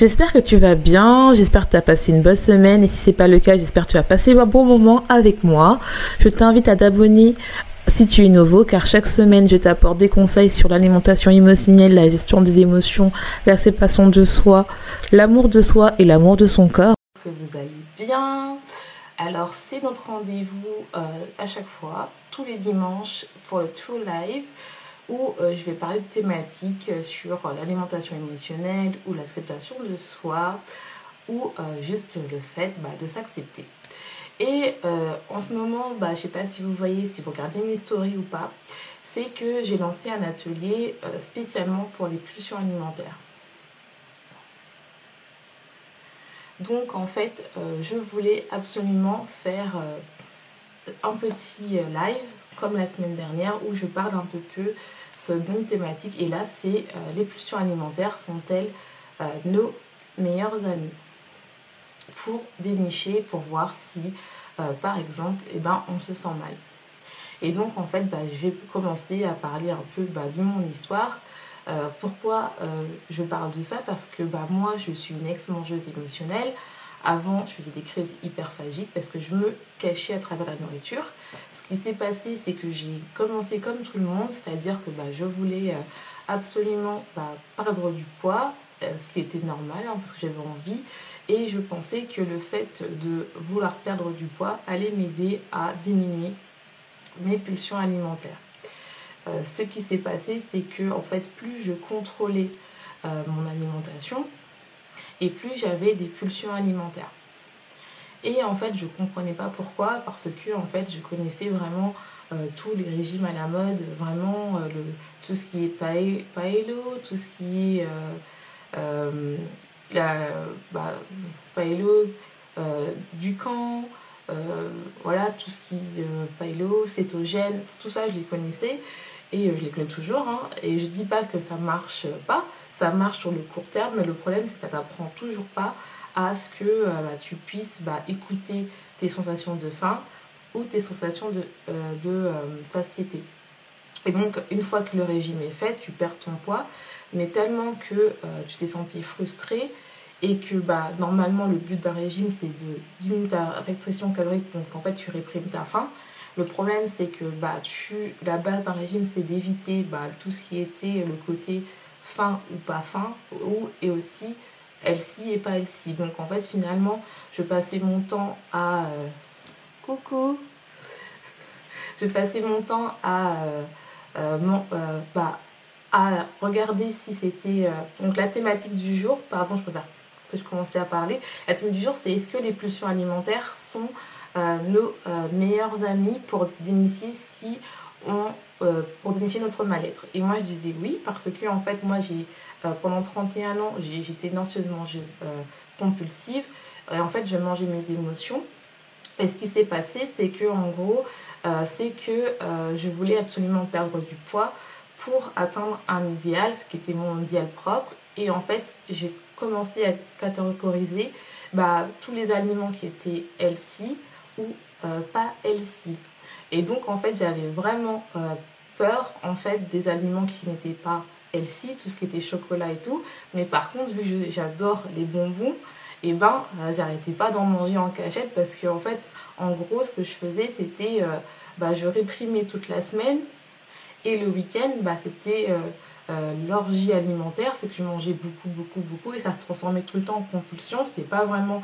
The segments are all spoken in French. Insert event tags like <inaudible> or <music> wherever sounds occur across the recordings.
J'espère que tu vas bien, j'espère que tu as passé une bonne semaine et si c'est pas le cas, j'espère que tu as passé un bon moment avec moi. Je t'invite à t'abonner si tu es nouveau, car chaque semaine, je t'apporte des conseils sur l'alimentation émotionnelle, la gestion des émotions, la séparation de soi, l'amour de soi et l'amour de son corps. Que vous allez bien. Alors, c'est notre rendez-vous euh, à chaque fois, tous les dimanches, pour le True Live où euh, je vais parler de thématiques euh, sur euh, l'alimentation émotionnelle ou l'acceptation de soi ou juste le fait bah, de s'accepter. Et en ce moment, bah, je ne sais pas si vous voyez, si vous regardez mes stories ou pas, c'est que j'ai lancé un atelier spécialement pour les pulsions alimentaires. Donc en fait, je voulais absolument faire un petit live comme la semaine dernière où je parle un peu peu une thématique. Et là, c'est euh, les pulsions alimentaires sont-elles euh, nos meilleurs amis? Pour dénicher, pour voir si, euh, par exemple, eh ben, on se sent mal. Et donc, en fait, bah, je vais commencer à parler un peu bah, de mon histoire. pourquoi je parle de ça? Parce que bah, moi, je suis une ex-mangeuse émotionnelle. Avant, je faisais des crises hyperphagiques parce que je me cachais à travers la nourriture. Ce qui s'est passé, c'est que j'ai commencé comme tout le monde, c'est-à-dire que bah, je voulais euh, absolument bah, perdre du poids, euh, ce qui était normal hein, parce que j'avais envie. Et je pensais que le fait de vouloir perdre du poids allait m'aider à diminuer mes pulsions alimentaires. Euh, ce qui s'est passé, c'est que en fait, plus je contrôlais mon alimentation, et plus j'avais des pulsions alimentaires. Et en fait, je comprenais pas pourquoi, parce que en fait, je connaissais vraiment euh, tous les régimes à la mode, vraiment euh, tout ce qui est paello, tout ce qui est euh, la, bah, du camp, voilà, tout ce qui est paello, cétogène, tout ça, je les connaissais et je les connais toujours. Hein, et je dis pas que ça marche pas, ça marche sur le court terme, mais le problème c'est que ça t'apprend toujours pas à ce que euh, bah, tu puisses bah, écouter tes sensations de faim ou tes sensations de, euh, euh, satiété. Et donc, une fois que le régime est fait, tu perds ton poids, mais tellement que tu t'es senti frustré et que bah, normalement le but d'un régime c'est de diminuer ta restriction calorique, donc en fait tu réprimes ta faim. Le problème c'est que bah, tu, la base d'un régime c'est d'éviter bah, tout ce qui était le côté fin ou pas fin, ou, et aussi elle-ci et pas elle-ci. Donc en fait finalement je passais mon temps à... Euh, coucou <laughs> Je passais mon temps à... Euh, euh, bah, à regarder si c'était... donc la thématique du jour, pardon je préfère que je commençais à parler. La thématique du jour c'est est-ce que les pulsions alimentaires sont nos meilleurs amis pour d'initier si euh, pour dénicher notre mal-être. Et moi, je disais oui, parce que, en fait, moi, j'ai euh, pendant 31 ans, j'étais anxieuse mangeuse euh, compulsive. Et en fait, je mangeais mes émotions. Et ce qui s'est passé, c'est que, en gros, c'est que je voulais absolument perdre du poids pour atteindre un idéal, ce qui était mon idéal propre. Et en fait, j'ai commencé à catégoriser bah, tous les aliments qui étaient healthy ou pas healthy. Et donc, en fait, j'avais vraiment peur en fait des aliments qui n'étaient pas healthy, tout ce qui était chocolat et tout. Mais par contre, vu que j'adore les bonbons, et eh ben euh, j'arrêtais pas d'en manger en cachette parce que en fait, en gros, ce que je faisais, c'était euh, bah, je réprimais toute la semaine et le week-end, bah, c'était euh, l'orgie alimentaire, c'est que je mangeais beaucoup, beaucoup, beaucoup et ça se transformait tout le temps en compulsion. C'était pas vraiment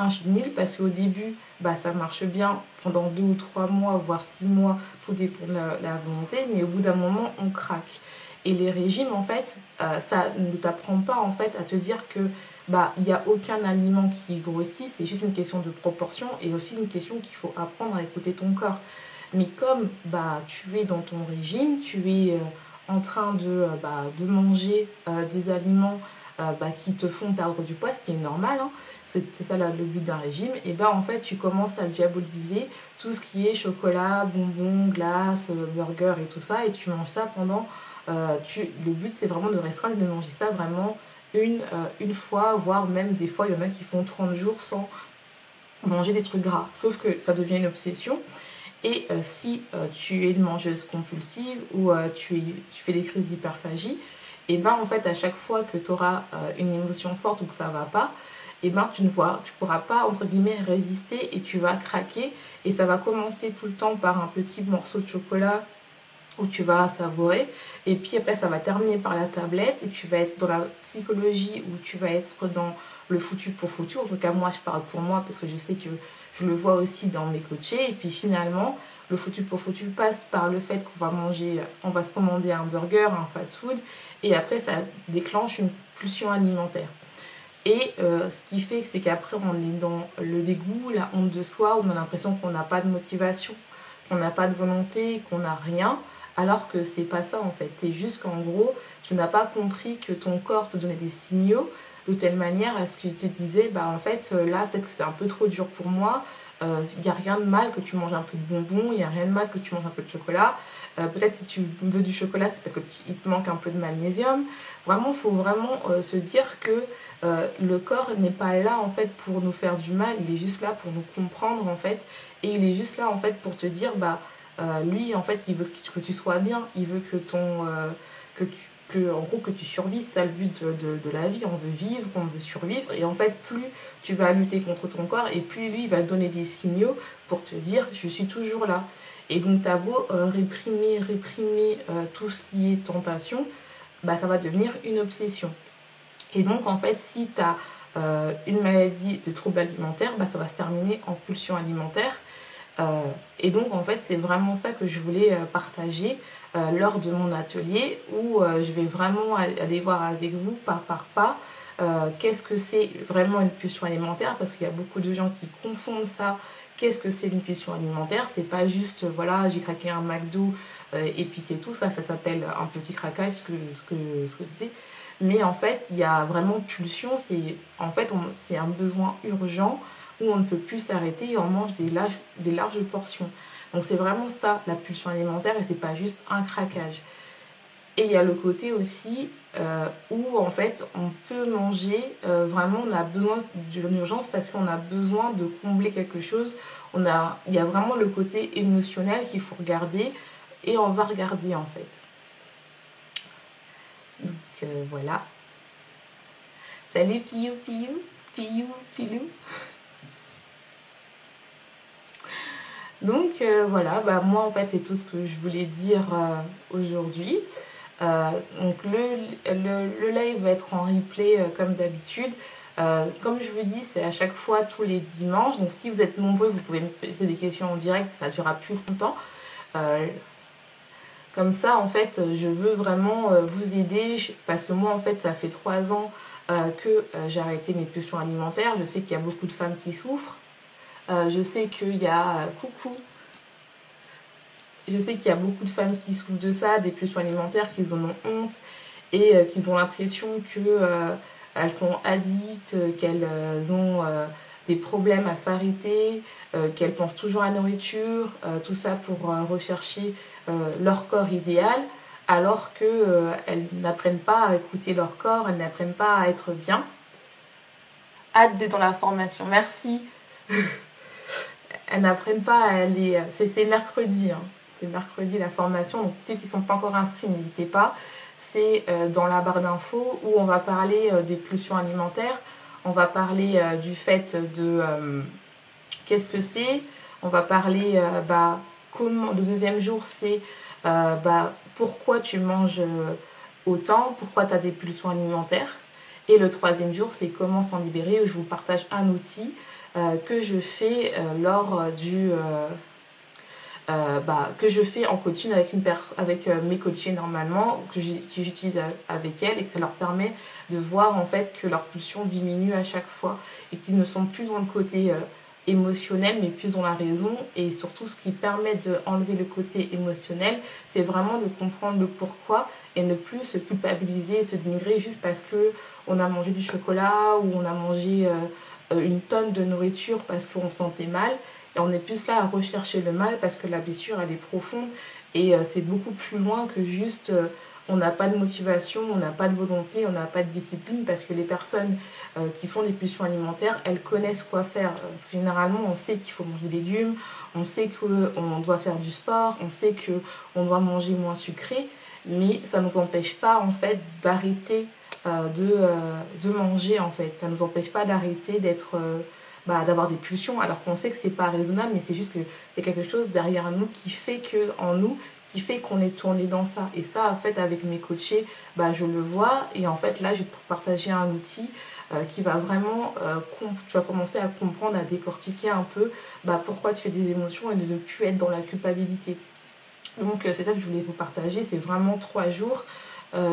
un chenil parce qu'au début, bah, ça marche bien pendant deux ou trois mois, voire six mois, tout dépend de la, volonté, mais au bout d'un moment, on craque. Et les régimes, en fait, euh, ça ne t'apprend pas en fait à te dire que bah il n'y a aucun aliment qui grossit, c'est juste une question de proportion et aussi une question qu'il faut apprendre à écouter ton corps. Mais comme bah tu es dans ton régime, tu es euh, en train de, euh, bah, de manger des aliments bah, qui te font perdre du poids, ce qui est normal, hein, c'est ça le but d'un régime, et ben en fait tu commences à diaboliser tout ce qui est chocolat, bonbons, glace, burger et tout ça, et tu manges ça pendant. Euh, le but c'est vraiment de restreindre, de manger ça vraiment une, euh, une fois, voire même des fois il y en a qui font 30 jours sans manger des trucs gras. Sauf que ça devient une obsession. Et euh, si tu es une mangeuse compulsive ou tu, es, tu fais des crises d'hyperphagie, et ben en fait à chaque fois que tu auras une émotion forte ou que ça va pas, et eh ben tu ne vois, tu pourras pas entre guillemets résister et tu vas craquer. Et ça va commencer tout le temps par un petit morceau de chocolat où tu vas savourer. Et puis après ça va terminer par la tablette et tu vas être dans la psychologie où tu vas être dans le foutu pour foutu. En tout cas moi je parle pour moi parce que je sais que je le vois aussi dans mes coachés. Et puis finalement le foutu pour foutu passe par le fait qu'on va manger, on va se commander un burger, un fast food et après ça déclenche une pulsion alimentaire. Et euh, ce qui fait, c'est qu'après, on est dans le dégoût, la honte de soi, on a l'impression qu'on n'a pas de motivation, qu'on n'a pas de volonté, qu'on n'a rien, alors que c'est pas ça en fait. C'est juste qu'en gros, tu n'as pas compris que ton corps te donnait des signaux de telle manière à ce qu'il te disait, bah en fait, euh, là, peut-être que c'est un peu trop dur pour moi, il euh, n'y a rien de mal que tu manges un peu de bonbons, il n'y a rien de mal que tu manges un peu de chocolat. Euh, peut-être si tu veux du chocolat, c'est parce qu'il te manque un peu de magnésium. Vraiment, il faut vraiment euh, se dire que le corps n'est pas là en fait pour nous faire du mal, il est juste là pour nous comprendre en fait. Et il est juste là en fait pour te dire, bah lui en fait il veut que tu sois bien, il veut que ton que tu que, en gros, que tu survives, c'est le but de, la vie. On veut vivre, on veut survivre. Et en fait, plus tu vas lutter contre ton corps, et plus lui va donner des signaux pour te dire je suis toujours là. Et donc, tu as beau euh, réprimer, réprimer euh, tout ce qui est tentation, bah, ça va devenir une obsession. Et donc, en fait, si tu as euh, une maladie de troubles alimentaires, bah, ça va se terminer en pulsion alimentaire. et donc, en fait, c'est vraiment ça que je voulais partager. Euh, lors de mon atelier où euh, je vais vraiment aller voir avec vous pas par pas euh, qu'est-ce que c'est vraiment une pulsion alimentaire parce qu'il y a beaucoup de gens qui confondent ça. Qu'est-ce que c'est une pulsion alimentaire C'est pas juste voilà j'ai craqué un McDo et puis c'est tout ça ça s'appelle un petit craquage ce que ce que ce que c'est. Mais en fait il y a vraiment pulsion c'est en fait c'est un besoin urgent où on ne peut plus s'arrêter et on mange des des larges portions. Donc c'est vraiment ça, la pulsion alimentaire, et c'est pas juste un craquage. Et il y a le côté aussi euh, où en fait on peut manger, euh, vraiment on a besoin d'une urgence parce qu'on a besoin de combler quelque chose. Il y a vraiment le côté émotionnel qu'il faut regarder et on va regarder en fait. Donc euh, voilà. Salut Piou Piou, Piou Pilou. Donc euh, voilà, bah, moi en fait c'est tout ce que je voulais dire euh, aujourd'hui. Euh, donc le, le, live va être en replay comme d'habitude. comme je vous dis, c'est à chaque fois tous les dimanches. Donc si vous êtes nombreux, vous pouvez me poser des questions en direct, ça durera plus longtemps. comme ça, en fait, je veux vraiment vous aider parce que moi, en fait, ça fait trois ans que j'ai arrêté mes pulsions alimentaires. Je sais qu'il y a beaucoup de femmes qui souffrent. Euh, je sais qu'il y a euh, coucou. Je sais qu'il y a beaucoup de femmes qui souffrent de ça, des pulsions alimentaires, qui en ont honte et euh, qui ont l'impression qu'elles sont addictes, qu'elles ont des problèmes à s'arrêter, qu'elles pensent toujours à nourriture, tout ça pour rechercher leur corps idéal, alors qu'elles n'apprennent pas à écouter leur corps, elles n'apprennent pas à être bien. Hâte d'être dans la formation. Merci. <laughs> elles n'apprennent pas à aller. C'est mercredi, hein. c'est mercredi la formation. Donc ceux qui ne sont pas encore inscrits, n'hésitez pas. C'est euh, dans la barre d'infos où on va parler euh, des pulsions alimentaires. On va parler euh, du fait de qu'est-ce que c'est. On va parler bah, comment. Le deuxième jour, c'est bah, pourquoi tu manges autant, pourquoi tu as des pulsions alimentaires. Et le troisième jour, c'est comment s'en libérer, où je vous partage un outil que je fais lors du... Bah, que je fais en coaching avec, une avec mes coachés normalement, que j'utilise avec elles et que ça leur permet de voir en fait que leur pulsion diminue à chaque fois et qu'ils ne sont plus dans le côté émotionnel mais plus dans la raison. Et surtout ce qui permet d'enlever le côté émotionnel c'est vraiment de comprendre le pourquoi et ne plus se culpabiliser et se dénigrer juste parce que on a mangé du chocolat ou on a mangé euh, euh, une tonne de nourriture parce qu'on se sentait mal et on est plus là à rechercher le mal parce que la blessure elle est profonde et euh, c'est beaucoup plus loin que juste on n'a pas de motivation, on n'a pas de volonté, on n'a pas de discipline parce que les personnes euh, qui font des pulsions alimentaires, elles connaissent quoi faire. Euh, généralement, on sait qu'il faut manger des légumes, on sait qu'on doit faire du sport, on sait qu'on doit manger moins sucré, mais ça ne nous empêche pas en fait d'arrêter euh, de, de, manger en fait. Ça ne nous empêche pas d'arrêter d'être... Bah, d'avoir des pulsions alors qu'on sait que c'est pas raisonnable mais c'est juste y a quelque chose derrière nous qui fait que en nous qui fait qu'on est tourné dans ça. Et ça, en fait, avec mes coachés, bah, je le vois. Et en fait, là, je vais te partager un outil euh, qui va vraiment, euh, tu vas commencer à comprendre, à décortiquer un peu bah, pourquoi tu fais des émotions et de ne plus être dans la culpabilité. Donc, euh, c'est ça que je voulais vous partager. C'est vraiment trois jours.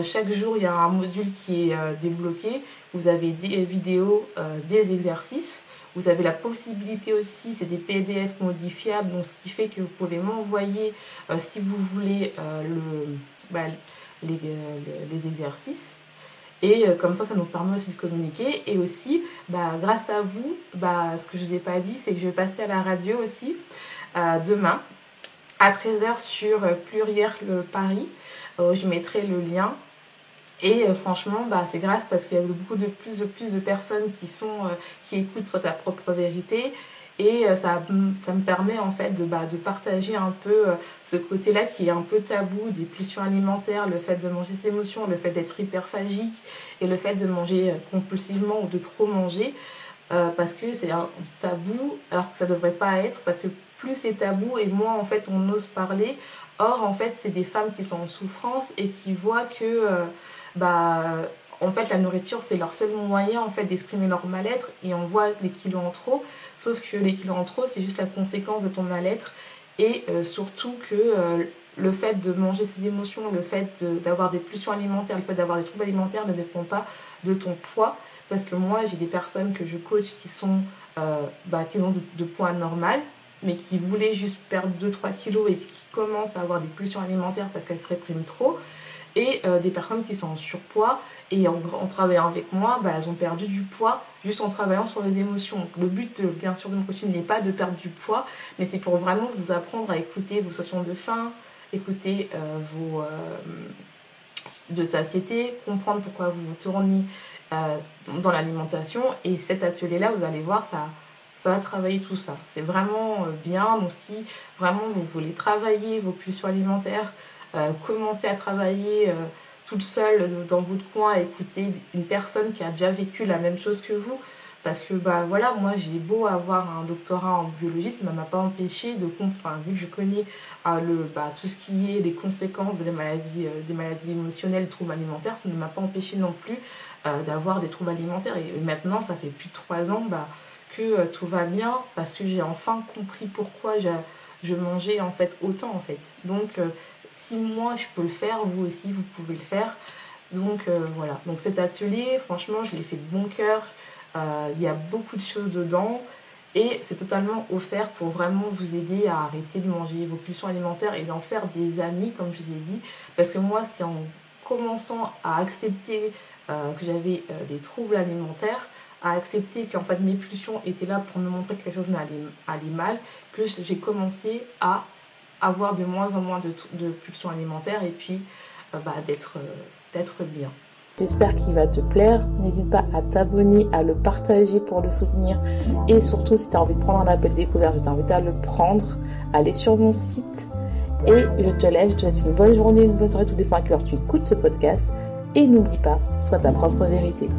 Chaque jour, il y a un module qui est débloqué. Vous avez des vidéos, des exercices. Vous avez la possibilité aussi, c'est des PDF modifiables, donc ce qui fait que vous pouvez m'envoyer, euh, si vous voulez, euh, le, bah, les, les, exercices. Et euh, comme ça, ça nous permet aussi de communiquer. Et aussi, bah, grâce à vous, bah, ce que je ne vous ai pas dit, c'est que je vais passer à la radio aussi demain à 13h sur Pluriel Paris. Je mettrai le lien et euh, franchement, bah, c'est grâce parce qu'il y a beaucoup de plus de plus de personnes qui sont euh, qui écoutent sur ta propre vérité. Et euh, ça, me permet en fait de, bah, partager un peu ce côté-là qui est un peu tabou, des pulsions alimentaires, le fait de manger ses émotions, le fait d'être hyperphagique et le fait de manger compulsivement ou de trop manger. parce que c'est un tabou alors que ça devrait pas être parce que plus c'est tabou et moins en fait on ose parler. Or en fait c'est des femmes qui sont en souffrance et qui voient que bah, en fait, la nourriture, c'est leur seul moyen en fait d'exprimer leur mal-être et on voit les kilos en trop. Sauf que les kilos en trop, c'est juste la conséquence de ton mal-être et euh, surtout que euh, le fait de manger ses émotions, le fait d'avoir des pulsions alimentaires, le fait d'avoir des troubles alimentaires ne dépend pas de ton poids. Parce que moi, j'ai des personnes que je coach qui sont euh, bah, qui ont de, poids normal, mais qui voulaient juste perdre 2-3 kilos et qui commencent à avoir des pulsions alimentaires parce qu'elles se répriment trop et euh, des personnes qui sont en surpoids et en, travaillant avec moi, bah, elles ont perdu du poids juste en travaillant sur les émotions. le but, euh, bien sûr, de mon coaching n'est pas de perdre du poids, mais c'est pour vraiment vous apprendre à écouter vos sensations de faim, écouter euh, vos de satiété, comprendre pourquoi vous vous tournez dans l'alimentation. Et cet atelier-là, vous allez voir, ça, ça va travailler tout ça. C'est vraiment bien. Donc si vraiment vous voulez travailler vos pulsions alimentaires, euh, commencer à travailler euh, toute seule dans votre coin, écouter une personne qui a déjà vécu la même chose que vous. Parce que bah voilà, moi j'ai beau avoir un doctorat en biologie, ça ne m'a pas empêché de comprendre, vu que je connais euh, le, bah, tout ce qui est les conséquences des maladies, des maladies émotionnelles, des troubles alimentaires, ça ne m'a pas empêché non plus d'avoir des troubles alimentaires. Et maintenant, ça fait plus de trois ans bah, que tout va bien parce que j'ai enfin compris pourquoi je mangeais en fait autant en fait. Donc si moi je peux le faire, vous aussi vous pouvez le faire. Donc euh, voilà, donc cet atelier, franchement, je l'ai fait de bon cœur. Euh, il y a beaucoup de choses dedans et c'est totalement offert pour vraiment vous aider à arrêter de manger vos pulsions alimentaires et d'en faire des amis, comme je vous ai dit. Parce que moi, c'est en commençant à accepter euh, que j'avais des troubles alimentaires, à accepter qu'en fait mes pulsions étaient là pour me montrer que quelque chose allait mal, que j'ai commencé à avoir de moins en moins de, pulsions alimentaires et puis euh, bah, d'être euh, d'être bien. J'espère qu'il va te plaire. N'hésite pas à t'abonner, à le partager pour le soutenir. Et surtout, si tu as envie de prendre un appel découvert, je t'invite à le prendre. Aller sur mon site. Et je te laisse. Je te laisse une bonne journée, une bonne soirée, tout dépend à quelle heure tu écoutes ce podcast. Et n'oublie pas, sois ta propre vérité.